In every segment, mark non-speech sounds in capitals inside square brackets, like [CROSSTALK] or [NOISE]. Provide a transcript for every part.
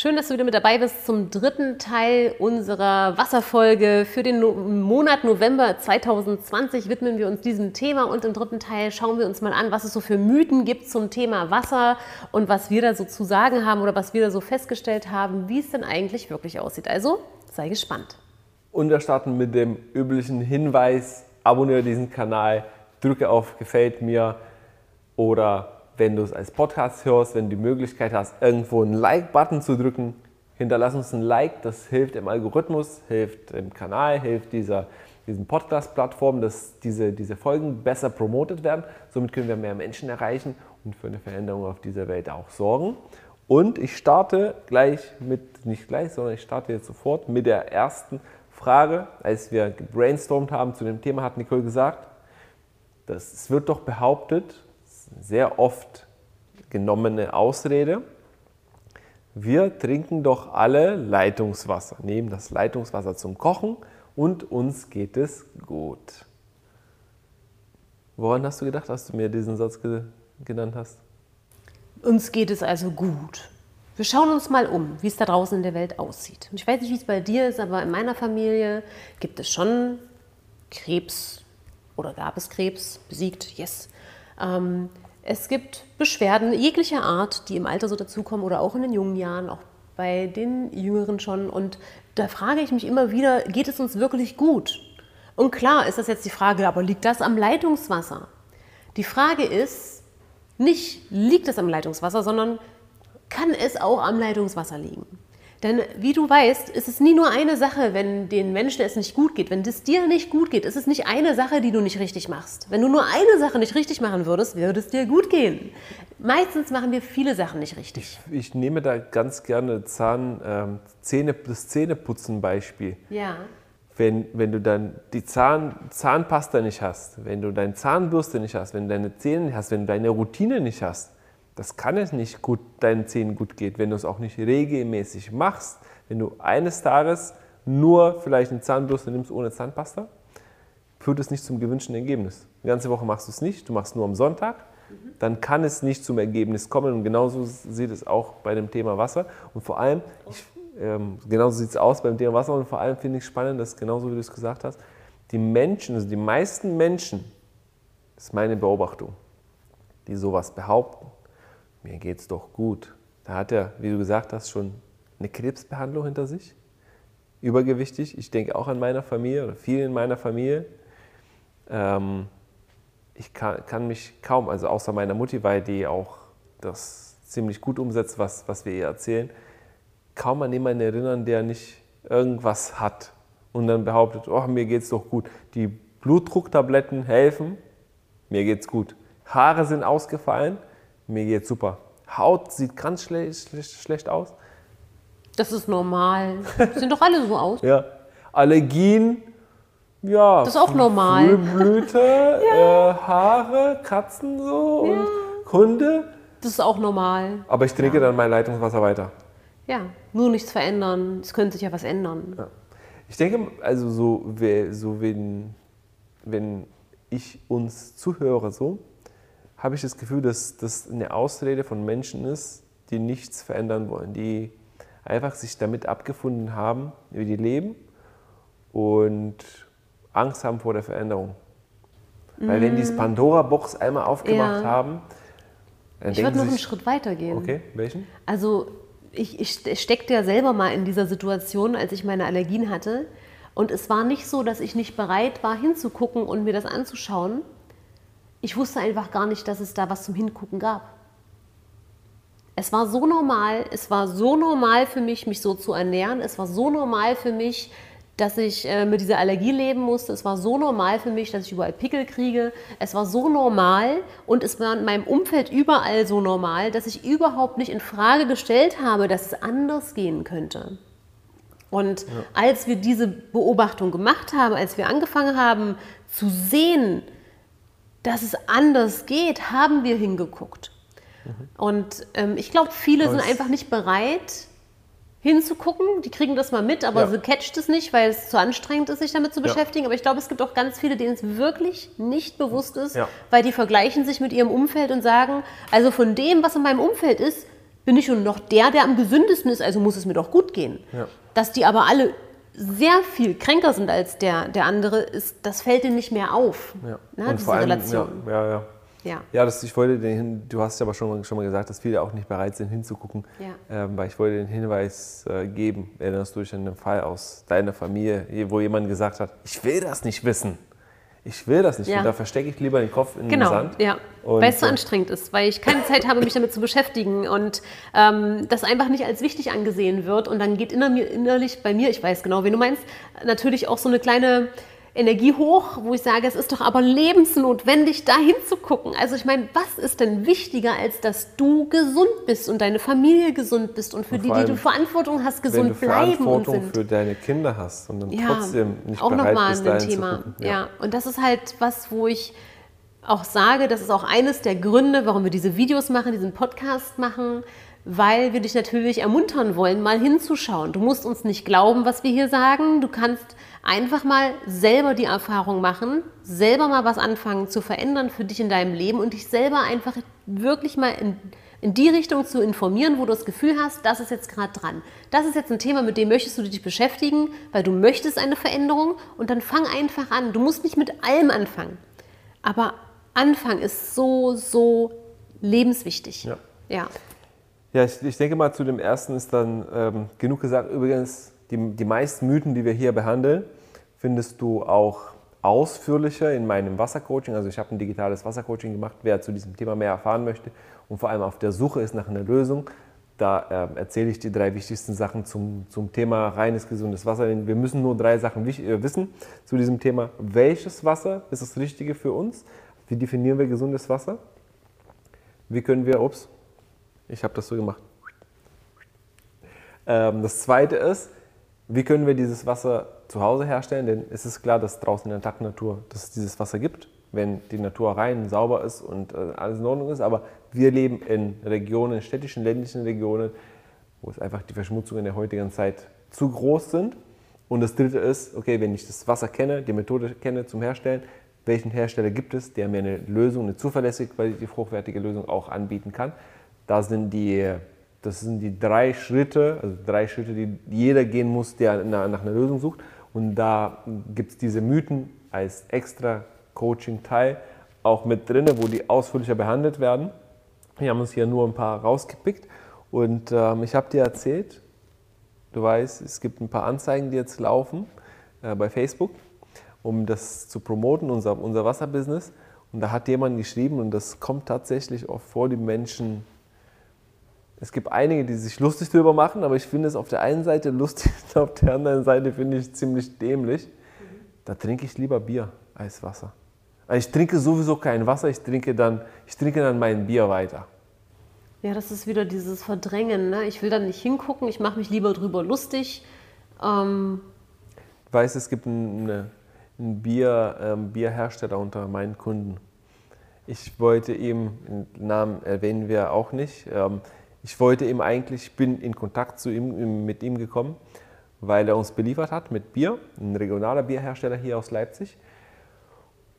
Schön, dass du wieder mit dabei bist zum dritten Teil unserer Wasserfolge. Für den no Monat November 2020 widmen wir uns diesem Thema und im dritten Teil schauen wir uns mal an, was es so für Mythen gibt zum Thema Wasser und was wir da so zu sagen haben oder was wir da so festgestellt haben, wie es denn eigentlich wirklich aussieht. Also sei gespannt. Und wir starten mit dem üblichen Hinweis, abonniere diesen Kanal, drücke auf Gefällt mir oder wenn du es als Podcast hörst, wenn du die Möglichkeit hast, irgendwo einen Like-Button zu drücken, hinterlass uns ein Like. Das hilft im Algorithmus, hilft im Kanal, hilft dieser, diesen Podcast-Plattformen, dass diese, diese Folgen besser promotet werden. Somit können wir mehr Menschen erreichen und für eine Veränderung auf dieser Welt auch sorgen. Und ich starte gleich mit, nicht gleich, sondern ich starte jetzt sofort mit der ersten Frage. Als wir gebrainstormt haben zu dem Thema, hat Nicole gesagt, dass es wird doch behauptet, sehr oft genommene Ausrede. Wir trinken doch alle Leitungswasser, nehmen das Leitungswasser zum Kochen und uns geht es gut. Woran hast du gedacht, als du mir diesen Satz ge genannt hast? Uns geht es also gut. Wir schauen uns mal um, wie es da draußen in der Welt aussieht. Und ich weiß nicht, wie es bei dir ist, aber in meiner Familie gibt es schon Krebs oder gab es Krebs, besiegt, yes. Ähm, es gibt Beschwerden jeglicher Art, die im Alter so dazukommen oder auch in den jungen Jahren, auch bei den Jüngeren schon. Und da frage ich mich immer wieder, geht es uns wirklich gut? Und klar ist das jetzt die Frage, aber liegt das am Leitungswasser? Die Frage ist, nicht liegt es am Leitungswasser, sondern kann es auch am Leitungswasser liegen? Denn wie du weißt, ist es nie nur eine Sache, wenn den Menschen es nicht gut geht. Wenn es dir nicht gut geht, ist es nicht eine Sache, die du nicht richtig machst. Wenn du nur eine Sache nicht richtig machen würdest, würde es dir gut gehen. Meistens machen wir viele Sachen nicht richtig. Ich, ich nehme da ganz gerne Zahn, ähm, Zähne, das Zähneputzen-Beispiel. Ja. Wenn, wenn du dann die Zahn, Zahnpasta nicht hast, wenn du deine Zahnbürste nicht hast, wenn du deine Zähne nicht hast, wenn du deine Routine nicht hast, das kann es nicht gut, deinen Zähnen gut geht, wenn du es auch nicht regelmäßig machst. Wenn du eines Tages nur vielleicht eine Zahnbürste nimmst ohne Zahnpasta, führt es nicht zum gewünschten Ergebnis. Die ganze Woche machst du es nicht, du machst nur am Sonntag, dann kann es nicht zum Ergebnis kommen. Und genauso sieht es auch bei dem Thema Wasser. Und vor allem, ich, ähm, genauso sieht es aus beim Thema Wasser. Und vor allem finde ich spannend, dass genauso wie du es gesagt hast, die Menschen, also die meisten Menschen, das ist meine Beobachtung, die sowas behaupten, mir geht's doch gut. Da hat er, wie du gesagt hast, schon eine Krebsbehandlung hinter sich. Übergewichtig. Ich denke auch an meiner Familie oder viele in meiner Familie. Ähm, ich kann, kann, mich kaum, also außer meiner Mutti, weil die auch das ziemlich gut umsetzt, was, was wir ihr erzählen, kaum an jemanden erinnern, der nicht irgendwas hat und dann behauptet, oh, mir geht's doch gut. Die Blutdrucktabletten helfen, mir geht's gut. Haare sind ausgefallen, mir geht's super. Haut sieht ganz schlecht, schlecht, schlecht aus. Das ist normal. Sehen doch alle so aus. Ja. Allergien, ja. Das ist auch normal. Frühblüte, [LAUGHS] ja. äh, Haare, Katzen so ja. und Hunde. Das ist auch normal. Aber ich trinke ja. dann mein Leitungswasser weiter. Ja, nur nichts verändern. Es könnte sich ja was ändern. Ich denke, also so, so wenn, wenn ich uns zuhöre, so, habe ich das Gefühl, dass das eine Ausrede von Menschen ist, die nichts verändern wollen, die einfach sich damit abgefunden haben, wie die leben und Angst haben vor der Veränderung. Mhm. Weil wenn die das mhm. Pandora-Box einmal aufgemacht ja. haben, dann Ich würde noch einen Schritt weiter gehen. Okay, welchen? Also ich, ich steckte ja selber mal in dieser Situation, als ich meine Allergien hatte. Und es war nicht so, dass ich nicht bereit war, hinzugucken und mir das anzuschauen, ich wusste einfach gar nicht, dass es da was zum Hingucken gab. Es war so normal, es war so normal für mich, mich so zu ernähren. Es war so normal für mich, dass ich äh, mit dieser Allergie leben musste. Es war so normal für mich, dass ich überall Pickel kriege. Es war so normal und es war in meinem Umfeld überall so normal, dass ich überhaupt nicht in Frage gestellt habe, dass es anders gehen könnte. Und ja. als wir diese Beobachtung gemacht haben, als wir angefangen haben zu sehen, dass es anders geht, haben wir hingeguckt. Mhm. Und ähm, ich glaube, viele Aber sind einfach nicht bereit, hinzugucken. Die kriegen das mal mit, aber ja. sie catcht es nicht, weil es zu anstrengend ist, sich damit zu beschäftigen. Ja. Aber ich glaube, es gibt auch ganz viele, denen es wirklich nicht bewusst ist, ja. weil die vergleichen sich mit ihrem Umfeld und sagen, also von dem, was in meinem Umfeld ist, bin ich schon noch der, der am gesündesten ist, also muss es mir doch gut gehen. Dass die aber alle sehr viel kränker sind als der, der andere, ist, das fällt ihnen nicht mehr auf. Ja. Ne, diese allem, Relation. Ja, ja, ja. Ja. Ja, das, ich wollte den du hast ja aber schon, mal- schon mal gesagt, dass viele auch nicht bereit sind hinzugucken, Ja. ähm, weil ich wollte den Hinweis äh, geben, erinnerst du dich an den Fall aus deiner Familie, wo jemand gesagt hat, ich will das nicht wissen. Ich will das nicht. Ja. Und da verstecke ich lieber den Kopf in den Genau, Sand. ja. Und, Weil es so anstrengend ist, weil ich keine Zeit habe, mich damit zu beschäftigen und ähm, das einfach nicht als wichtig angesehen wird. Und dann geht innerlich bei mir, ich weiß genau, wen du meinst, natürlich auch so eine kleine Energie hoch, wo ich sage, es ist doch aber lebensnotwendig, da hinzugucken. Also ich meine, was ist denn wichtiger, als dass du gesund bist und deine Familie gesund bist und für Und die, die du Verantwortung hast, wenn gesund du bleiben und Verantwortung sind. für deine Kinder hast und dann ja, trotzdem nicht auch bereit nochmal bist, ein Thema. zu gucken. Ja. und das ist halt was, wo ich auch sage, das ist auch eines der Gründe, warum wir diese Videos machen, diesen Podcast machen, weil wir dich natürlich ermuntern wollen, mal hinzuschauen. Du musst uns nicht glauben, was wir hier sagen. Du kannst einfach mal selber die Erfahrung machen, selber mal was anfangen zu verändern für dich in deinem Leben und dich selber einfach wirklich mal in, in die Richtung zu informieren, wo du das Gefühl hast, das ist jetzt gerade dran. Das ist jetzt ein Thema, mit dem möchtest du dich beschäftigen, weil du möchtest eine Veränderung und dann fang einfach an. Du musst nicht mit allem anfangen. Aber Anfang ist so, so lebenswichtig. Ja. ja. Ja, ich, ich denke mal, zu dem ersten ist dann ähm, genug gesagt. Übrigens, die, die meisten Mythen, die wir hier behandeln, findest du auch ausführlicher in meinem Wassercoaching. Also ich habe ein digitales Wassercoaching gemacht. Wer zu diesem Thema mehr erfahren möchte und vor allem auf der Suche ist nach einer Lösung, da ähm, erzähle ich die drei wichtigsten Sachen zum, zum Thema reines, gesundes Wasser. Wir müssen nur drei Sachen äh, wissen zu diesem Thema. Welches Wasser ist das Richtige für uns? Wie definieren wir gesundes Wasser? Wie können wir, ups, ich habe das so gemacht. Ähm, das zweite ist, wie können wir dieses Wasser zu Hause herstellen? Denn es ist klar, dass draußen in der Natur, dass es dieses Wasser gibt, wenn die Natur rein, sauber ist und äh, alles in Ordnung ist. Aber wir leben in Regionen, städtischen, ländlichen Regionen, wo es einfach die Verschmutzungen der heutigen Zeit zu groß sind. Und das dritte ist, okay, wenn ich das Wasser kenne, die Methode kenne zum Herstellen, welchen Hersteller gibt es, der mir eine Lösung, eine zuverlässige, qualitativ hochwertige Lösung auch anbieten kann. Da sind die, das sind die drei Schritte, also drei Schritte, die jeder gehen muss, der nach einer Lösung sucht. Und da gibt es diese Mythen als extra Coaching-Teil auch mit drin, wo die ausführlicher behandelt werden. Wir haben uns hier nur ein paar rausgepickt. Und ähm, ich habe dir erzählt, du weißt, es gibt ein paar Anzeigen, die jetzt laufen äh, bei Facebook, um das zu promoten, unser, unser Wasserbusiness. Und da hat jemand geschrieben, und das kommt tatsächlich oft vor, die Menschen, es gibt einige, die sich lustig darüber machen, aber ich finde es auf der einen Seite lustig, [LAUGHS] auf der anderen Seite finde ich ziemlich dämlich. Da trinke ich lieber Bier als Wasser. Also ich trinke sowieso kein Wasser, ich trinke dann, ich trinke dann mein Bier weiter. Ja, das ist wieder dieses Verdrängen. Ne? Ich will da nicht hingucken, ich mache mich lieber drüber lustig. Ähm, Ich weiß, es gibt einen, einen Bier, ähm, Bierhersteller unter meinen Kunden. Ich wollte ihm, den Namen erwähnen wir auch nicht, ähm, ich wollte ihm eigentlich, ich bin in Kontakt zu ihm, mit ihm gekommen, weil er uns beliefert hat mit Bier, ein regionaler Bierhersteller hier aus Leipzig.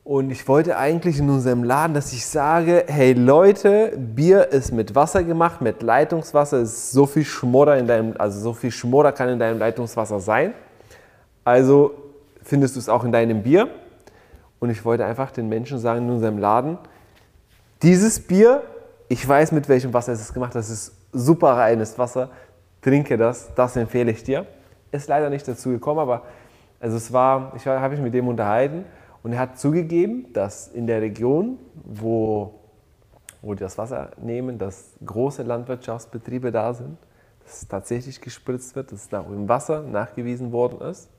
Und ich wollte eigentlich in unserem Laden, dass ich sage, hey Leute, Bier ist mit Wasser gemacht, mit Leitungswasser, ist so viel Schmodder in deinem, also so viel Schmodder kann in deinem Leitungswasser sein. Also findest du es auch in deinem Bier. Und ich wollte einfach den Menschen sagen in unserem Laden, dieses Bier, ich weiß mit welchem Wasser es ist gemacht, das ist super reines Wasser, trinke das, das empfehle ich dir. Ist leider nicht dazu gekommen, aber also es war, ich habe mich mit dem unterhalten und er hat zugegeben, dass in der Region, wo, wo die das Wasser nehmen, dass große Landwirtschaftsbetriebe da sind, dass es tatsächlich gespritzt wird, dass es nach im Wasser nachgewiesen worden ist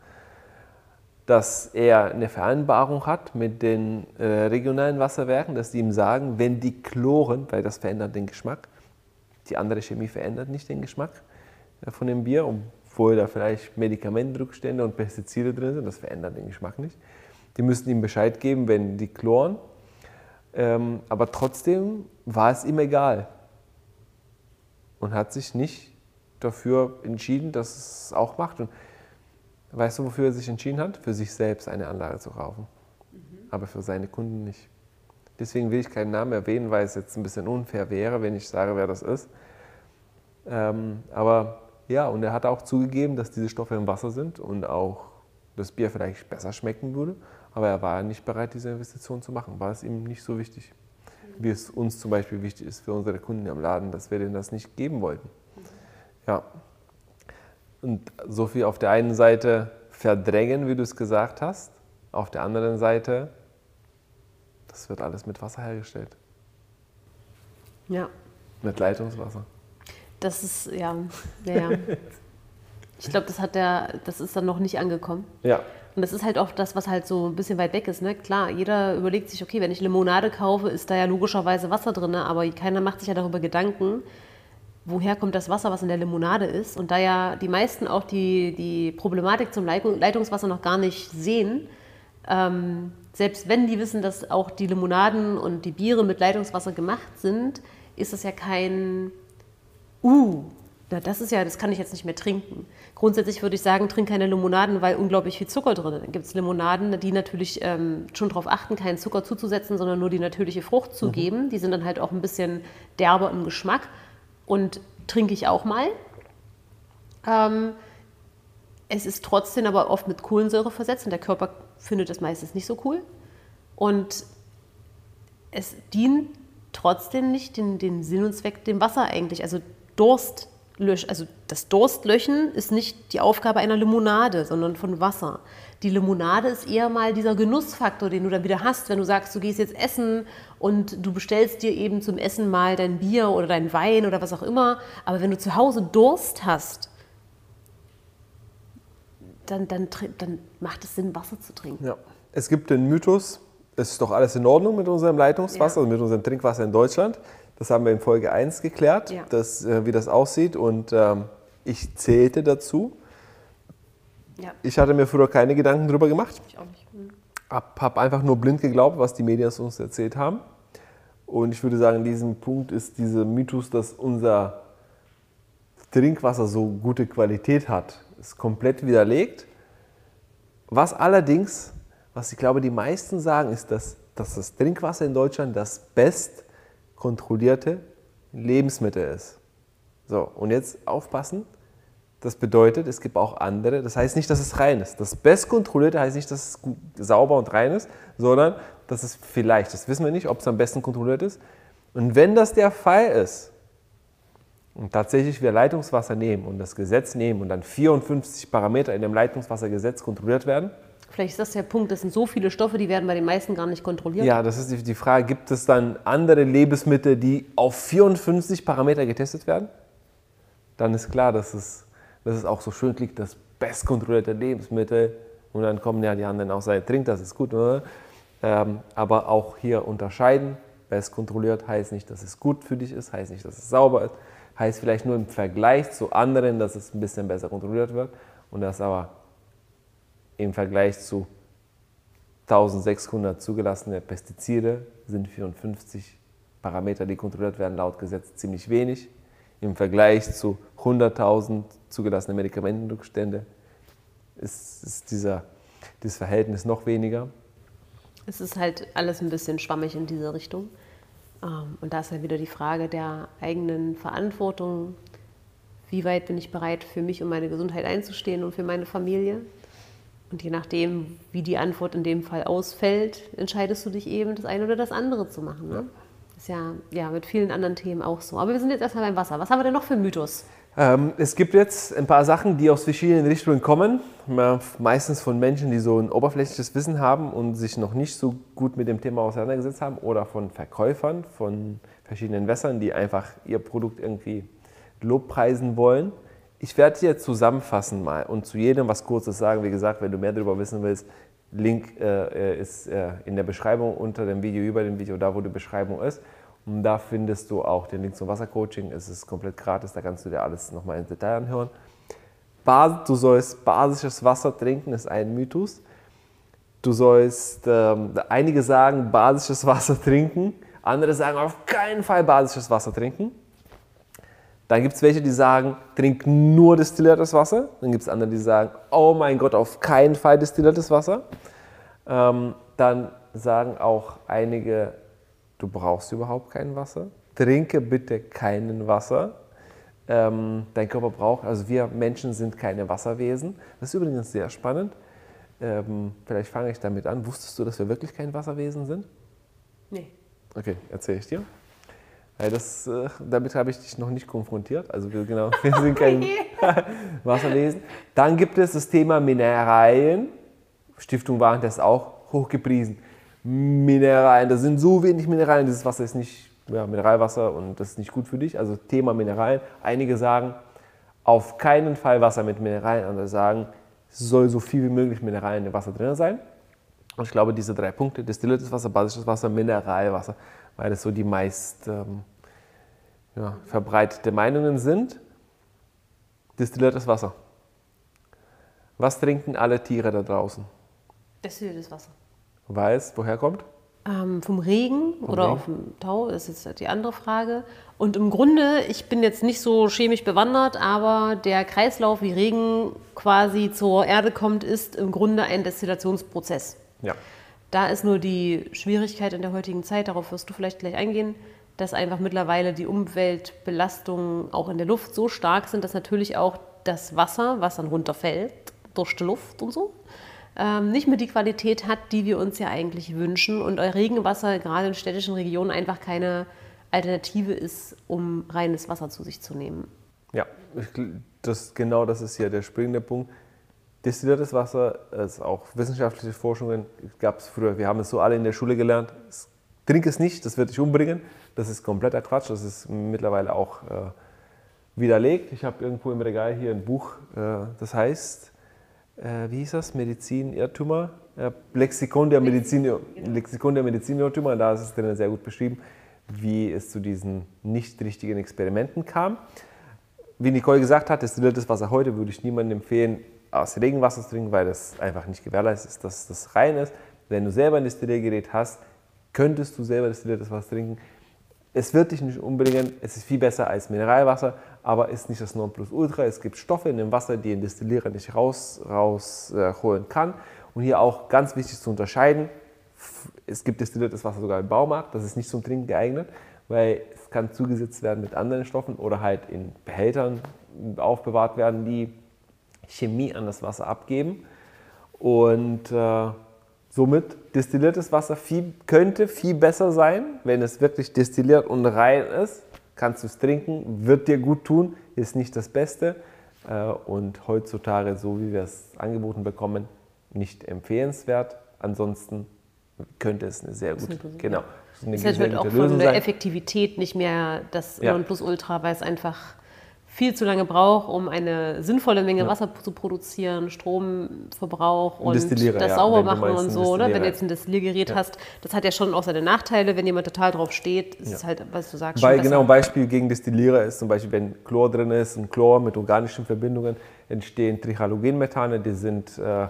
dass er eine Vereinbarung hat mit den äh, regionalen Wasserwerken, dass die ihm sagen, wenn die chloren, weil das verändert den Geschmack, die andere Chemie verändert nicht den Geschmack äh, von dem Bier, obwohl da vielleicht Medikamentenrückstände und Pestizide drin sind, das verändert den Geschmack nicht. Die müssen ihm Bescheid geben, wenn die chloren. Ähm, aber trotzdem war es ihm egal und hat sich nicht dafür entschieden, dass es auch macht. Und Weißt du, wofür er sich entschieden hat? Für sich selbst eine Anlage zu kaufen. Aber für seine Kunden nicht. Deswegen will ich keinen Namen erwähnen, weil es jetzt ein bisschen unfair wäre, wenn ich sage, wer das ist. Ähm, aber ja, und er hat auch zugegeben, dass diese Stoffe im Wasser sind und auch das Bier vielleicht besser schmecken würde. Aber er war nicht bereit, diese Investition zu machen. War es ihm nicht so wichtig, wie es uns zum Beispiel wichtig ist für unsere Kunden am Laden, dass wir denen das nicht geben wollten. Ja. Und so viel auf der einen Seite verdrängen, wie du es gesagt hast, auf der anderen Seite, das wird alles mit Wasser hergestellt. Ja. Mit Leitungswasser. Das ist, ja, ja, ja. Ich glaube, das hat der, das ist dann noch nicht angekommen. Ja. Und das ist halt auch das, was halt so ein bisschen weit weg ist. Ne? Klar, jeder überlegt sich, okay, wenn ich Limonade kaufe, ist da ja logischerweise Wasser drin, aber keiner macht sich ja darüber Gedanken, woher kommt das Wasser, was in der Limonade ist. Und da ja die meisten auch die, die Problematik zum Leitungswasser noch gar nicht sehen, ähm, selbst wenn die wissen, dass auch die Limonaden und die Biere mit Leitungswasser gemacht sind, ist das ja kein, uh, na, das ist ja, das kann ich jetzt nicht mehr trinken. Grundsätzlich würde ich sagen, trink keine Limonaden, weil unglaublich viel Zucker drin ist. Dann gibt es Limonaden, die natürlich ähm, schon darauf achten, keinen Zucker zuzusetzen, sondern nur die natürliche Frucht zu mhm. geben. Die sind dann halt auch ein bisschen derber im Geschmack und trinke ich auch mal. Ähm, es ist trotzdem aber oft mit Kohlensäure versetzt und der Körper findet das meistens nicht so cool. Und es dient trotzdem nicht den, den Sinn und Zweck dem Wasser eigentlich. Also Durst also das Durstlöchen ist nicht die Aufgabe einer Limonade, sondern von Wasser. Die Limonade ist eher mal dieser Genussfaktor, den du dann wieder hast, wenn du sagst, du gehst jetzt essen und du bestellst dir eben zum Essen mal dein Bier oder dein Wein oder was auch immer. Aber wenn du zu Hause Durst hast, dann, dann, dann macht es Sinn, Wasser zu trinken. Ja. Es gibt den Mythos, es ist doch alles in Ordnung mit unserem Leitungswasser, ja. mit unserem Trinkwasser in Deutschland. Das haben wir in Folge 1 geklärt, ja. dass, äh, wie das aussieht. Und ähm, ich zählte dazu. Ja. Ich hatte mir früher keine Gedanken darüber gemacht. Ich auch nicht. Mhm. Hab, hab einfach nur blind geglaubt, was die Medien uns erzählt haben. Und ich würde sagen, in diesem Punkt ist dieser Mythos, dass unser Trinkwasser so gute Qualität hat, ist komplett widerlegt. Was allerdings, was ich glaube, die meisten sagen, ist, dass, dass das Trinkwasser in Deutschland das best kontrollierte Lebensmittel ist. So, und jetzt aufpassen. Das bedeutet, es gibt auch andere. Das heißt nicht, dass es rein ist. Das bestkontrollierte heißt nicht, dass es gut, sauber und rein ist, sondern dass es vielleicht, das wissen wir nicht, ob es am besten kontrolliert ist. Und wenn das der Fall ist und tatsächlich wir Leitungswasser nehmen und das Gesetz nehmen und dann 54 Parameter in dem Leitungswassergesetz kontrolliert werden, Vielleicht ist das der Punkt, das sind so viele Stoffe, die werden bei den meisten gar nicht kontrolliert. Ja, das ist die Frage, gibt es dann andere Lebensmittel, die auf 54 Parameter getestet werden? Dann ist klar, dass es, dass es auch so schön klingt, das bestkontrollierte Lebensmittel. Und dann kommen ja die anderen auch sagen, trink das, ist gut. Oder? Ähm, aber auch hier unterscheiden. Bestkontrolliert heißt nicht, dass es gut für dich ist, heißt nicht, dass es sauber ist, heißt vielleicht nur im Vergleich zu anderen, dass es ein bisschen besser kontrolliert wird. Und das aber im Vergleich zu 1600 zugelassene Pestizide sind 54 Parameter, die kontrolliert werden, laut Gesetz ziemlich wenig. Im Vergleich zu 100.000 zugelassene Medikamentenrückstände ist, ist dieser, dieses Verhältnis noch weniger. Es ist halt alles ein bisschen schwammig in diese Richtung. Ähm, und da ist halt wieder die Frage der eigenen Verantwortung. Wie weit bin ich bereit, für mich und meine Gesundheit einzustehen und für meine Familie? Und je nachdem, wie die Antwort in dem Fall ausfällt, entscheidest du dich eben, das eine oder das andere zu machen. Ne? Ja. Ist ja, ja mit vielen anderen Themen auch so. Aber wir sind jetzt erstmal beim Wasser. Was haben wir denn noch für Mythos? Ähm, es gibt jetzt ein paar Sachen, die aus verschiedenen Richtungen kommen. Meistens von Menschen, die so ein oberflächliches Wissen haben und sich noch nicht so gut mit dem Thema auseinandergesetzt haben. Oder von Verkäufern von verschiedenen Wässern, die einfach ihr Produkt irgendwie lobpreisen wollen. Ich werde hier zusammenfassen mal und zu jedem was Kurzes sagen. Wie gesagt, wenn du mehr darüber wissen willst, Link äh, ist äh, in der Beschreibung unter dem Video, über dem Video, da wo die Beschreibung ist. Und da findest du auch den Link zum Wassercoaching. Es ist komplett gratis, da kannst du dir alles nochmal im Detail anhören. Bas du sollst basisches Wasser trinken, ist ein Mythos. Du sollst, ähm, einige sagen basisches Wasser trinken, andere sagen auf keinen Fall basisches Wasser trinken. Dann gibt es welche, die sagen, trink nur destilliertes Wasser. Dann gibt es andere, die sagen, oh mein Gott, auf keinen Fall destilliertes Wasser. Ähm, dann sagen auch einige, du brauchst überhaupt kein Wasser. Trinke bitte keinen Wasser. ähm, dein Körper braucht. Also wir Menschen sind keine Wasserwesen. Das ist übrigens sehr spannend. Ähm, vielleicht fange ich damit an. Wusstest du, dass wir wirklich kein Wasserwesen sind? Nee. Okay, erzähle ich dir. Weil das, äh, damit habe ich dich noch nicht konfrontiert. Also wir, genau, [LAUGHS] wir sind kein [LAUGHS] [LAUGHS] Wasserwesen. Dann gibt es das Thema Mineralien. Stiftung Warentest auch hochgepriesen. Mineralien, da sind so wenig Mineralien, dieses Wasser ist nicht ja, Mineralwasser und das ist nicht gut für dich. Also Thema Mineralien. Einige sagen, auf keinen Fall Wasser mit Mineralien. Andere sagen, es soll so viel wie möglich Mineralien im Wasser drin sein. Und ich glaube, diese drei Punkte, destilliertes Wasser, basisches Wasser, Mineralwasser, weil das so die meist ähm, ja, verbreitete Meinungen sind. Destilliertes Wasser. Was trinken alle Tiere da draußen? Destilliertes Wasser. Weiß, woher kommt? Ähm, vom Regen vom oder Regen? auf dem Tau ist jetzt die andere Frage. Und im Grunde, ich bin jetzt nicht so chemisch bewandert, aber der Kreislauf, wie Regen quasi zur Erde kommt, ist im Grunde ein Destillationsprozess. Ja. Da ist nur die Schwierigkeit in der heutigen Zeit, darauf wirst du vielleicht gleich eingehen, dass einfach mittlerweile die Umweltbelastungen auch in der Luft so stark sind, dass natürlich auch das Wasser, was dann runterfällt durch die Luft und so, ähm, nicht mehr die Qualität hat, die wir uns ja eigentlich wünschen und Regenwasser gerade in städtischen Regionen einfach keine Alternative ist, um reines Wasser zu sich zu nehmen. Ja, das, genau das ist ja der springende Punkt. Destilliertes Wasser, ist auch wissenschaftliche Forschungen gab es früher, wir haben es so alle in der Schule gelernt. Trink es nicht, das wird dich umbringen. Das ist kompletter Quatsch, das ist mittlerweile auch äh, widerlegt. Ich habe irgendwo im Regal hier ein Buch, äh, das heißt äh, wie hieß das, Medizin, Irrtümer, äh, Lexikon der Medizin, genau. Lexikon der Medizinirrtümer, da ist es drin sehr gut beschrieben, wie es zu diesen nicht richtigen Experimenten kam. Wie Nicole gesagt hat, destilliertes Wasser heute würde ich niemandem empfehlen, aus Regenwasser zu trinken, weil das einfach nicht gewährleistet ist, dass das rein ist. Wenn du selber ein Destilliergerät hast, könntest du selber destilliertes Wasser trinken. Es wird dich nicht umbringen, es ist viel besser als Mineralwasser, aber ist nicht das Nonplusultra. Es gibt Stoffe in dem Wasser, die ein Destillierer nicht rausholen raus, äh, kann. Und hier auch ganz wichtig zu unterscheiden, es gibt destilliertes Wasser sogar im Baumarkt, das ist nicht zum Trinken geeignet, weil es kann zugesetzt werden mit anderen Stoffen oder halt in Behältern aufbewahrt werden, die Chemie an das Wasser abgeben. Und äh, somit destilliertes Wasser viel, könnte viel besser sein, wenn es wirklich destilliert und rein ist. Kannst du es trinken, wird dir gut tun, ist nicht das Beste. Äh, und heutzutage, so wie wir es angeboten bekommen, nicht empfehlenswert. Ansonsten könnte es eine sehr gute, genau, eine es wird auch von der Effektivität nicht mehr das ja. Nonplusultra, weil es einfach viel zu lange braucht, um eine sinnvolle Menge ja. Wasser zu produzieren, Stromverbrauch und das ja, sauber machen und so. Ne? Wenn du jetzt ein Destilliergerät ja. hast, das hat ja schon auch seine Nachteile. Wenn jemand total drauf steht, ist es halt, was du sagst, Bei, Genau, ein Beispiel gegen Destillierer ist zum Beispiel, wenn Chlor drin ist, ein Chlor mit organischen Verbindungen, entstehen Trichalogenmethane, die sind äh,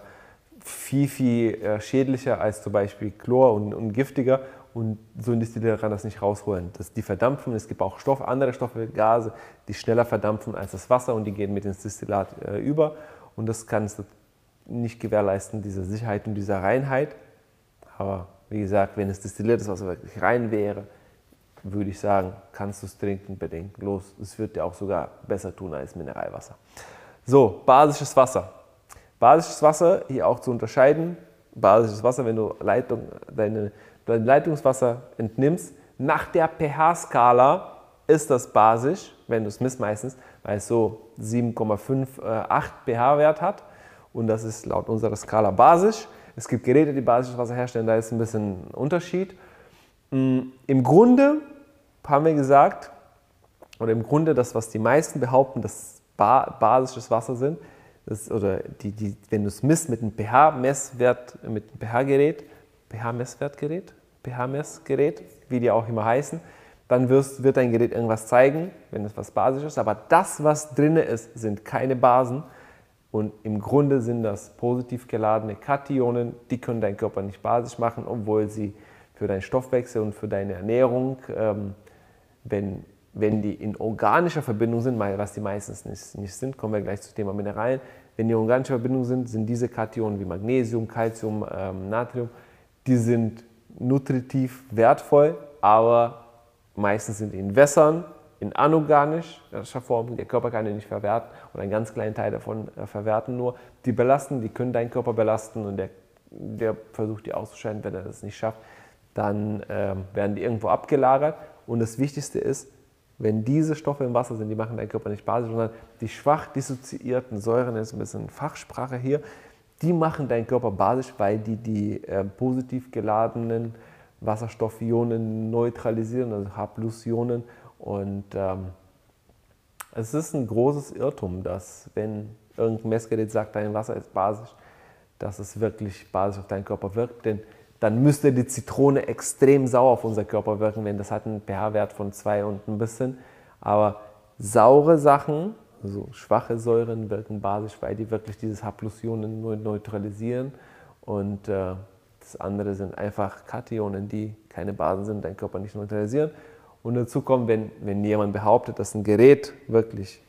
viel, viel äh, schädlicher als zum Beispiel Chlor und, und giftiger und so ein Destillierer kann das nicht rausholen. Das, die verdampfen, es gibt auch Stoffe, andere Stoffe, Gase, die schneller verdampfen als das Wasser und die gehen mit ins Destillat äh, über und das kann es nicht gewährleisten, diese Sicherheit und diese Reinheit. Aber wie gesagt, wenn es destilliertes Wasser wirklich rein wäre, würde ich sagen, kannst du es trinken, bedenkenlos. Es wird dir auch sogar besser tun als Mineralwasser. So, basisches Wasser. Basisches Wasser hier auch zu unterscheiden. Basisches Wasser, wenn du Leitung, deine dein Leitungswasser entnimmst, nach der pH-Skala ist das basisch, wenn du es misst meistens, weil es so 7,58 pH-Wert hat und das ist laut unserer Skala basisch. Es gibt Geräte, die basisches Wasser herstellen, da ist ein bisschen ein Unterschied. Mm, Im Grunde haben wir gesagt, oder im Grunde das, was die meisten behaupten, dass basisches Wasser sind, das, oder die, die, wenn du es misst mit einem pH-Messwert, mit einem pH-Gerät, pH-Messwertgerät, pH-Messgerät, wie die auch immer heißen, dann wirst, wird dein Gerät irgendwas zeigen, wenn es was Basisches ist. Aber das, was drin ist, sind keine Basen. Und im Grunde sind das positiv geladene Kationen, die können dein Körper nicht basisch machen, obwohl sie für deinen Stoffwechsel und für deine Ernährung, ähm, wenn, wenn die in organischer Verbindung sind, was die meistens nicht, nicht sind, kommen wir gleich zum Thema Mineralien, wenn die in organischer Verbindung sind, sind diese Kationen wie Magnesium, Calcium, ähm, Natrium, die sind nutritiv wertvoll, aber meistens sind in Wässern in anorganischer Form. Der Körper kann ihn nicht verwerten oder einen ganz kleinen Teil davon äh, verwerten nur. Die belasten, die können deinen Körper belasten und der, der versucht die auszuscheiden. Wenn er das nicht schafft, dann äh, werden die irgendwo abgelagert. Und das Wichtigste ist, wenn diese Stoffe im Wasser sind, die machen deinen Körper nicht basisch, sondern die schwach dissoziierten Säuren, das ist ein bisschen Fachsprache hier, die machen deinen Körper basisch, weil die die äh, positiv geladenen Wasserstoffionen neutralisieren, also H-Ionen. Und ähm, es ist ein großes Irrtum, dass wenn irgendein Messgerät sagt, dein Wasser ist basisch, dass es wirklich basisch auf deinen Körper wirkt. Denn dann müsste die Zitrone extrem sauer auf unser Körper wirken, wenn das hat einen pH-Wert von 2 und ein bisschen. Aber saure Sachen, also schwache Säuren, wirken basisch, weil die wirklich dieses H-Ionen neutralisieren. Und äh, das andere sind einfach Kationen, die keine Basen sind, dein Körper nicht neutralisieren. Und dazu kommt, wenn, wenn jemand behauptet, dass ein Gerät wirklich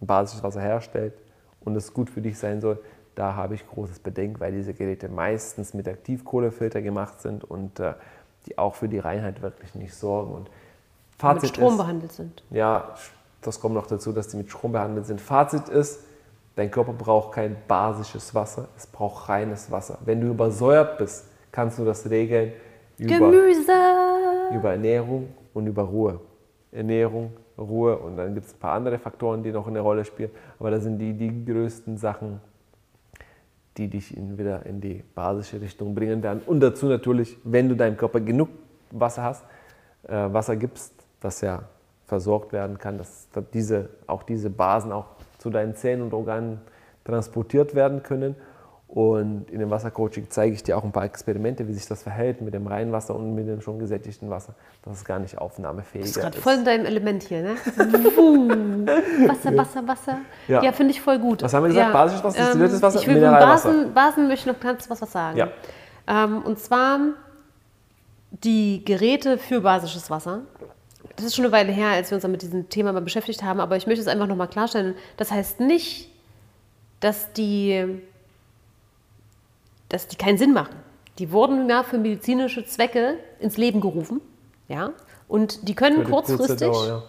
basisches Wasser herstellt und es gut für dich sein soll, da habe ich großes Bedenken, weil diese Geräte meistens mit Aktivkohlefilter gemacht sind und äh, die auch für die Reinheit wirklich nicht sorgen. Und Fazit mit Strom ist, behandelt sind. Ja, das kommt noch dazu, dass die mit Strom behandelt sind. Fazit ist, dein Körper braucht kein basisches Wasser, es braucht reines Wasser. Wenn du übersäuert bist, kannst du das regeln über, Gemüse. über Ernährung und über Ruhe. Ernährung, Ruhe und dann gibt es ein paar andere Faktoren, die noch eine Rolle spielen. Aber das sind die, die größten Sachen, die dich in, wieder in die basische Richtung bringen werden. Und dazu natürlich, wenn du deinem Körper genug Wasser hast, äh, Wasser gibst, das ja versorgt werden kann, dass, diese, auch diese Basen auch zu deinen Zähnen und Organen transportiert werden können. Und in dem Wassercoaching zeige ich dir auch ein paar Experimente, wie sich das verhält mit dem reinen Wasser und mit dem schon gesättigten Wasser, dass es gar nicht aufnahmefähig ist. Du bist gerade voll in deinem Element hier, ne? [LAUGHS] Wasser, Wasser, Wasser. Ja, ja finde ich voll gut. Was haben wir gesagt? Ja, Basisches Wasser, destilliertes ähm, Wasser, ich will Mineralwasser. Basen, Basen möchte ich noch ganz was, was sagen. Ja. Ähm, und zwar die Geräte für basisches Wasser. Das ist schon eine Weile her, als wir uns mit diesem Thema mal beschäftigt haben, aber ich möchte es einfach nochmal klarstellen. Das heißt nicht, dass die dass die keinen Sinn machen. Die wurden ja für medizinische Zwecke ins Leben gerufen. Ja? Und die können kurzfristig Dauer, ja.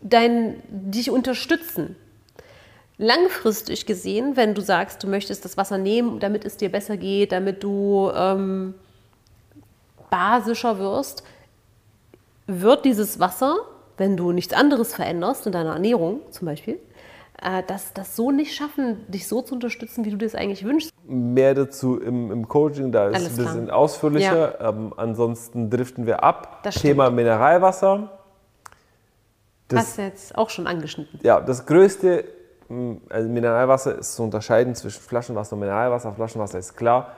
dein, dich unterstützen. Langfristig gesehen, wenn du sagst, du möchtest das Wasser nehmen, damit es dir besser geht, damit du ähm, basischer wirst, wird dieses Wasser, wenn du nichts anderes veränderst in deiner Ernährung zum Beispiel, äh, das, das so nicht schaffen, dich so zu unterstützen, wie du dir das eigentlich wünschst. Mehr dazu im, im Coaching, da ist ein bisschen ausführlicher. Ja. Ähm, ansonsten driften wir ab. Das Thema Mineralwasser. Das, Hast du jetzt auch schon angeschnitten. Ja, das größte also Mineralwasser ist zu unterscheiden zwischen Flaschenwasser und Mineralwasser. Flaschenwasser ist klar.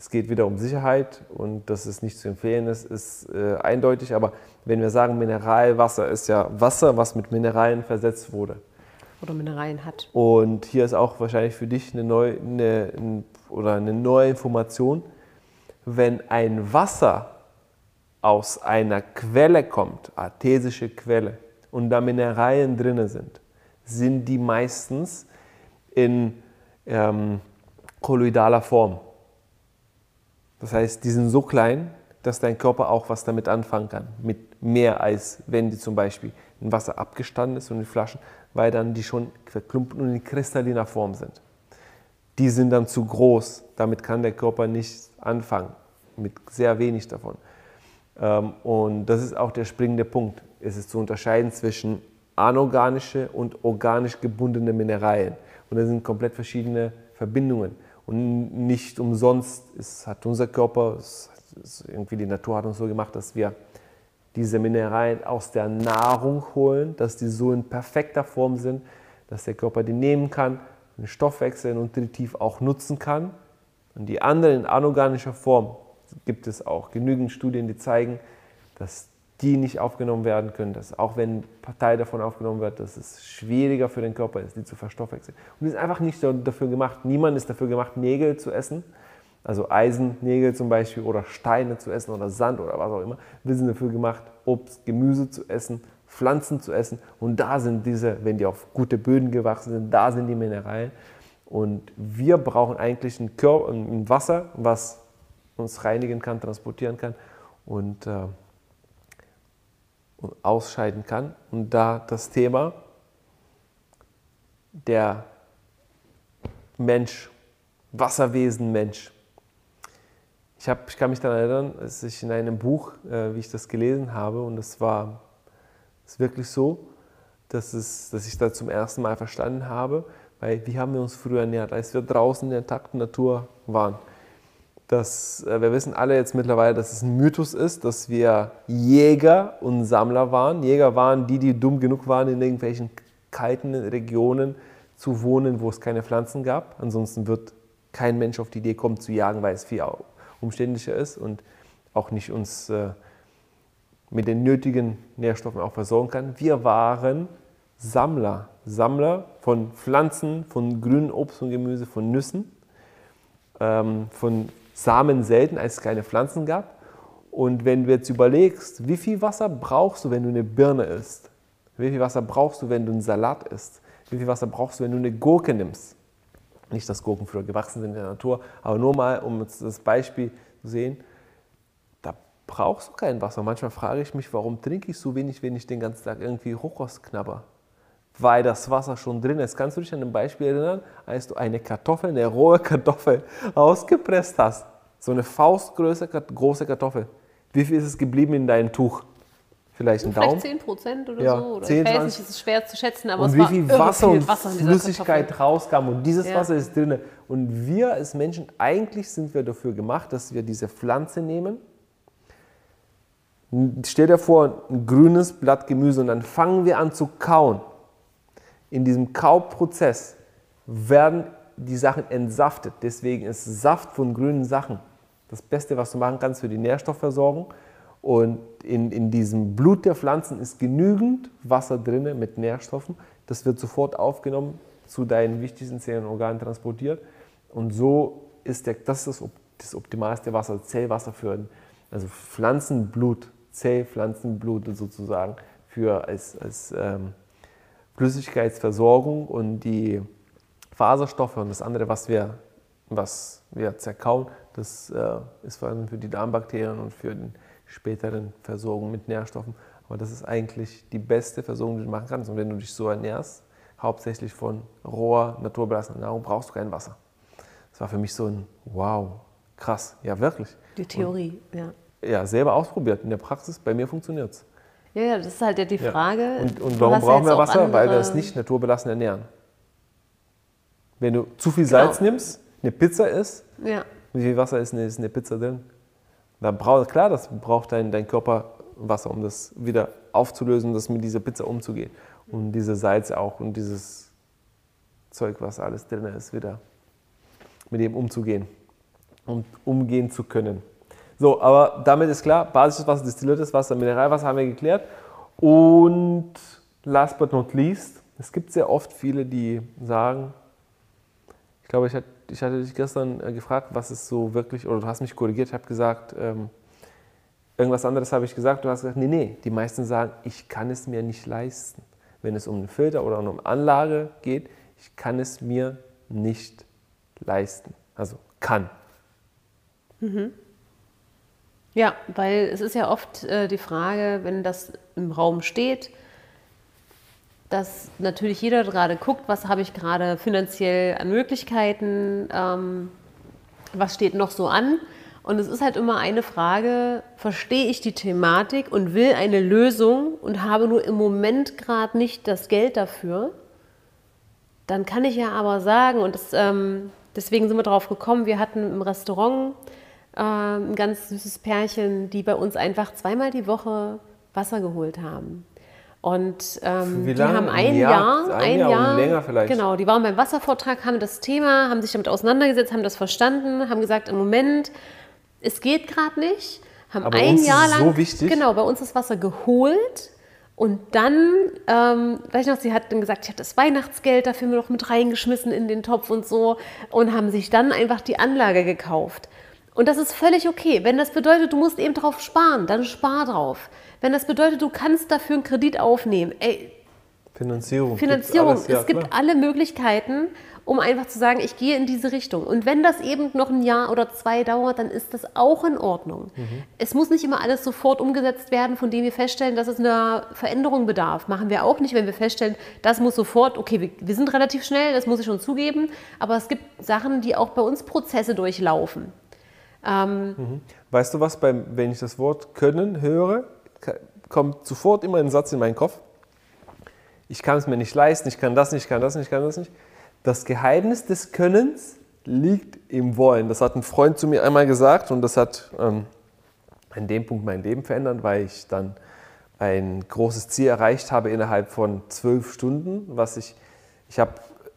Es geht wieder um Sicherheit und dass es nicht zu empfehlen ist, ist äh, eindeutig. Aber wenn wir sagen, Mineralwasser ist ja Wasser, was mit Mineralien versetzt wurde oder Mineralien hat. Und hier ist auch wahrscheinlich für dich eine neue, eine, oder eine neue Information. Wenn ein Wasser aus einer Quelle kommt, artesische Quelle, und da Mineralien drin sind, sind die meistens in ähm, kolloidaler Form. Das heißt, die sind so klein, dass dein Körper auch was damit anfangen kann. Mit mehr als wenn die zum Beispiel in Wasser abgestanden ist und in Flaschen, weil dann die schon verklumpt und in kristalliner Form sind. Die sind dann zu groß, damit kann der Körper nicht anfangen, mit sehr wenig davon. Ähm, und das ist auch der springende Punkt. Es ist zu unterscheiden zwischen anorganische und organisch gebundene Mineralien. Und das sind komplett verschiedene Verbindungen. Und nicht umsonst ist, hat unser Körper, ist, irgendwie die Natur hat uns so gemacht, dass wir diese Mineralien aus der Nahrung holen, dass die so in perfekter Form sind, dass der Körper die nehmen kann, den Stoffwechsel nutritiv auch nutzen kann. Und die anderen in anorganischer Form gibt es auch genügend Studien, die zeigen, dass die nicht aufgenommen werden können, dass auch wenn Teil davon aufgenommen wird, dass es schwieriger für den Körper ist, die zu verstoffwechseln. Und die sind einfach nicht dafür gemacht. Niemand ist dafür gemacht, Nägel zu essen also Eisennägel zum Beispiel oder Steine zu essen oder Sand oder was auch immer. Wir sind dafür gemacht, Obst, Gemüse zu essen, Pflanzen zu essen. Und da sind diese, wenn die auf gute Böden gewachsen sind, da sind die Mineralien. Und wir brauchen eigentlich ein, Körper, ein Wasser, was uns reinigen kann, transportieren kann. Und, äh, ausscheiden kann. Und da das Thema der Mensch, Wasserwesen Mensch. Ich, hab, ich kann mich daran erinnern, dass ich in einem Buch, äh, wie ich das gelesen habe, und es war ist wirklich so, dass, es, dass ich da zum ersten Mal verstanden habe, weil wie haben wir uns früher ernährt, als wir draußen in der intakten Natur waren. Das, äh, wir wissen alle jetzt mittlerweile, dass es ein Mythos ist, dass wir Jäger und Sammler waren. Jäger waren die, die dumm genug waren, in irgendwelchen kalten Regionen zu wohnen, wo es keine Pflanzen gab. Ansonsten wird kein Mensch auf die Idee kommen zu jagen, weil es viel umständlicher ist und auch nicht uns äh, mit den nötigen Nährstoffen auch versorgen kann. Wir waren Sammler, Sammler von Pflanzen, von grünem Obst und Gemüse, von Nüssen, ähm, von Samen selten, als es keine Pflanzen gab. Und wenn du jetzt überlegst, wie viel Wasser brauchst du, wenn du eine Birne isst? Wie viel Wasser brauchst du, wenn du einen Salat isst? Wie viel Wasser brauchst du, wenn du eine Gurke nimmst? Nicht, dass Gurken früher gewachsen sind in der Natur, aber nur mal, um das Beispiel zu sehen, da brauchst du kein Wasser. Manchmal frage ich mich, warum trinke ich so wenig, wenn ich den ganzen Tag irgendwie Rohkost knabber? Weil das Wasser schon drin ist. Kannst du dich an ein Beispiel erinnern, als du eine Kartoffel, eine rohe Kartoffel [LAUGHS] ausgepresst hast? So eine Faustgröße große Kartoffel. Wie viel ist es geblieben in deinem Tuch? Vielleicht ein Vielleicht Daumen? 10 Prozent oder Ja, so. Oder 10, ich weiß 20. nicht, es ist schwer zu schätzen, aber und es wie war viel Wasser und Wasser Flüssigkeit Kartoffel. rauskam und dieses Ja. Wasser ist drin. Und wir als Menschen, eigentlich sind wir dafür gemacht, dass wir diese Pflanze nehmen. Stell dir vor, ein grünes Blatt Gemüse und dann fangen wir an zu kauen. In diesem Kauprozess werden die Sachen entsaftet. Deswegen ist Saft von grünen Sachen das Beste, was du machen kannst für die Nährstoffversorgung. Und in, in diesem Blut der Pflanzen ist genügend Wasser drin mit Nährstoffen. Das wird sofort aufgenommen, zu deinen wichtigsten Zellen und Organen transportiert. Und so ist der, das ist das, das optimalste Wasser, Zellwasser für also Pflanzenblut, Zellpflanzenblut sozusagen für als, als ähm, Flüssigkeitsversorgung und die Faserstoffe und das andere, was wir, was wir zerkauen, das äh, ist vor allem für die Darmbakterien und für die späteren Versorgung mit Nährstoffen. Aber das ist eigentlich die beste Versorgung, die du machen kannst. Und wenn du dich so ernährst, hauptsächlich von roher, naturbelassener Nahrung, brauchst du kein Wasser. Das war für mich so ein Wow, krass, ja wirklich. Die Theorie, ja. Ja, selber ausprobiert. In der Praxis, bei mir funktioniert es. Ja, ja, das ist halt ja die Ja. Frage. Und, und Du warum ja brauchen wir Wasser? Weil wir es nicht naturbelassen ernähren. Wenn du zu viel Salz Genau. nimmst, eine Pizza isst, Ja, wie viel Wasser ist eine, eine Pizza drin? Dann braucht, klar, das braucht dein, dein Körper Wasser, um das wieder aufzulösen, das mit dieser Pizza umzugehen. Und diese Salz auch und dieses Zeug, was alles drin ist, wieder mit dem umzugehen und umgehen zu können. So, aber damit ist klar, basisches Wasser, destilliertes Wasser, Mineralwasser haben wir geklärt. Und last but not least, es gibt sehr oft viele, die sagen, ich glaube, ich hatte, ich hatte dich gestern äh, gefragt, was ist so wirklich, oder du hast mich korrigiert, ich habe gesagt, ähm, irgendwas anderes habe ich gesagt, du hast gesagt, nee, nee, die meisten sagen, ich kann es mir nicht leisten. Wenn es um einen Filter oder um Anlage geht, ich kann es mir nicht leisten. Also kann. ja, weil es ist ja oft äh, die Frage, wenn das im Raum steht, dass natürlich jeder gerade guckt, was habe ich gerade finanziell an Möglichkeiten, ähm, was steht noch so an. Und es ist halt immer eine Frage, verstehe ich die Thematik und will eine Lösung und habe nur im Moment gerade nicht das Geld dafür, dann kann ich ja aber sagen, und das, ähm, deswegen sind wir darauf gekommen, wir hatten im Restaurant ähm, ein ganz süßes Pärchen, die bei uns einfach zweimal die Woche Wasser geholt haben. Und ähm, die haben Ein Jahr? Jahr, Ein Jahr und länger vielleicht. Genau, die waren beim Wasservortrag, haben das Thema, haben sich damit auseinandergesetzt, haben das verstanden, haben gesagt, im Moment, es geht gerade nicht, haben Aber ein Jahr lang, so wichtig. genau, bei uns das Wasser geholt und dann, ähm, weiß ich noch, sie hat dann gesagt, ich habe das Weihnachtsgeld dafür mir noch mit reingeschmissen in den Topf und so und haben sich dann einfach die Anlage gekauft. Und das ist völlig okay. Wenn das bedeutet, du musst eben drauf sparen, dann spar drauf. Wenn das bedeutet, du kannst dafür einen Kredit aufnehmen, ey, Finanzierung. Finanzierung. Alles, ja, es gibt klar. alle Möglichkeiten, um einfach zu sagen, ich gehe in diese Richtung. Und wenn das eben noch ein Jahr oder zwei dauert, dann ist das auch in Ordnung. Mhm. Es muss nicht immer alles sofort umgesetzt werden, von dem wir feststellen, dass es einer Veränderung bedarf. Machen wir auch nicht, wenn wir feststellen, das muss sofort, okay, wir, wir sind relativ schnell, das muss ich schon zugeben, aber es gibt Sachen, die auch bei uns Prozesse durchlaufen. Ähm, Weißt du was, beim, wenn ich das Wort können höre, kommt sofort immer ein Satz in meinen Kopf. Ich kann es mir nicht leisten, ich kann das nicht, ich kann das nicht, ich kann das nicht. Das Geheimnis des Könnens liegt im Wollen. Das hat ein Freund zu mir einmal gesagt und das hat ähm, an dem Punkt mein Leben verändert, weil ich dann ein großes Ziel erreicht habe innerhalb von zwölf Stunden, was ich, ich habe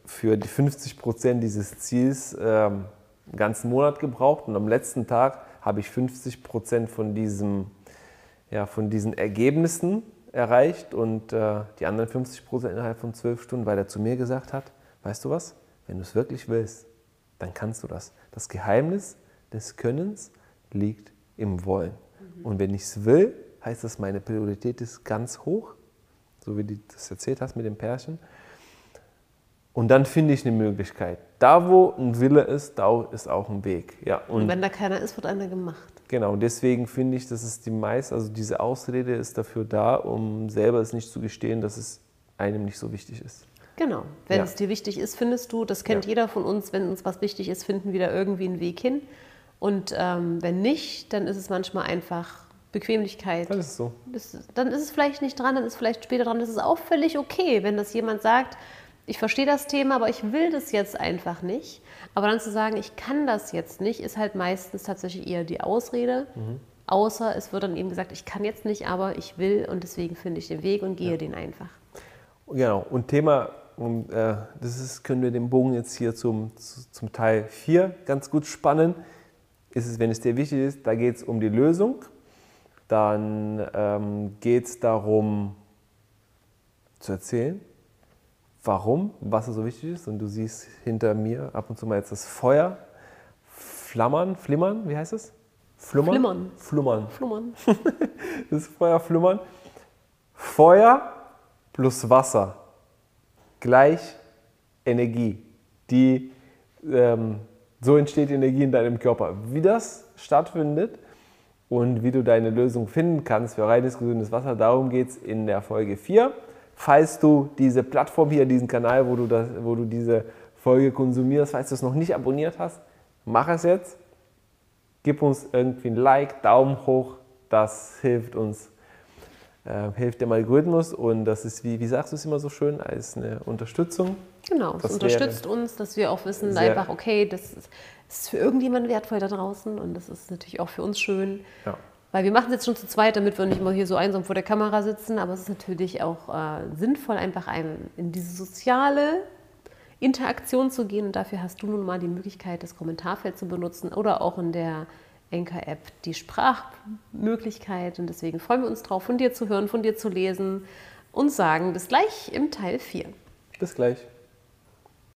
für die 50 Prozent dieses Ziels ähm, einen ganzen Monat gebraucht und am letzten Tag habe ich 50 Prozent von, diesem, ja, von diesen Ergebnissen erreicht und äh, die anderen 50 Prozent innerhalb von zwölf Stunden, weil er zu mir gesagt hat, weißt du was, wenn du es wirklich willst, dann kannst du das. Das Geheimnis des Könnens liegt im Wollen. Und wenn ich es will, heißt das, meine Priorität ist ganz hoch, so wie du das erzählt hast mit dem Pärchen. Und dann finde ich eine Möglichkeit. Da, wo ein Wille ist, da ist auch ein Weg. Ja, und und wenn da keiner ist, wird einer gemacht. Genau, deswegen finde ich, dass es die meist, also diese Ausrede ist dafür da, um selber es nicht zu gestehen, dass es einem nicht so wichtig ist. Genau. Wenn Ja. es dir wichtig ist, findest du, das kennt Ja. jeder von uns, wenn uns was wichtig ist, finden wir da irgendwie einen Weg hin. Und ähm, wenn nicht, dann ist es manchmal einfach Bequemlichkeit. Das ist so. Das, dann ist es vielleicht nicht dran, dann ist es vielleicht später dran. Das ist auch völlig okay, wenn das jemand sagt, ich verstehe das Thema, aber ich will das jetzt einfach nicht. Aber dann zu sagen, ich kann das jetzt nicht, ist halt meistens tatsächlich eher die Ausrede. Mhm. Außer es wird dann eben gesagt, ich kann jetzt nicht, aber ich will und deswegen finde ich den Weg und gehe den einfach. Genau, und Thema, und, äh, das ist, können wir den Bogen jetzt hier zum, zu- zum Teil 4 ganz gut spannen. Ist es, wenn es dir wichtig ist, da geht es um die Lösung. Dann ähm, geht es darum zu erzählen, warum, was so wichtig ist. Und du siehst hinter mir ab und zu mal jetzt das Feuer flammern, flimmern, wie heißt es? Flummern? Flimmern. Flummern. Flummern. [LAUGHS] Das Feuer flimmern. Feuer plus Wasser gleich Energie. Die, ähm, so entsteht Energie in deinem Körper. Wie das stattfindet und wie du deine Lösung finden kannst für reines, gesundes Wasser, darum geht es in der Folge 4. Falls du diese Plattform hier, diesen Kanal, wo du, das, wo du diese Folge konsumierst, falls du es noch nicht abonniert hast, mach es jetzt. Gib uns irgendwie ein Like, Daumen hoch, das hilft uns, äh, hilft dem Algorithmus und das ist, wie, wie sagst du es immer so schön, als eine Unterstützung. Genau, es Das unterstützt uns, dass wir auch wissen, einfach, okay, das ist, ist für irgendjemanden wertvoll da draußen und das ist natürlich auch für uns schön. Ja. Weil wir machen es jetzt schon zu zweit, damit wir nicht immer hier so einsam vor der Kamera sitzen, aber es ist natürlich auch äh, sinnvoll, einfach ein, in diese soziale Interaktion zu gehen und dafür hast du nun mal die Möglichkeit, das Kommentarfeld zu benutzen oder auch in der Anchor-App die Sprachmöglichkeit und deswegen freuen wir uns drauf, von dir zu hören, von dir zu lesen und sagen bis gleich im Teil 4. Bis gleich.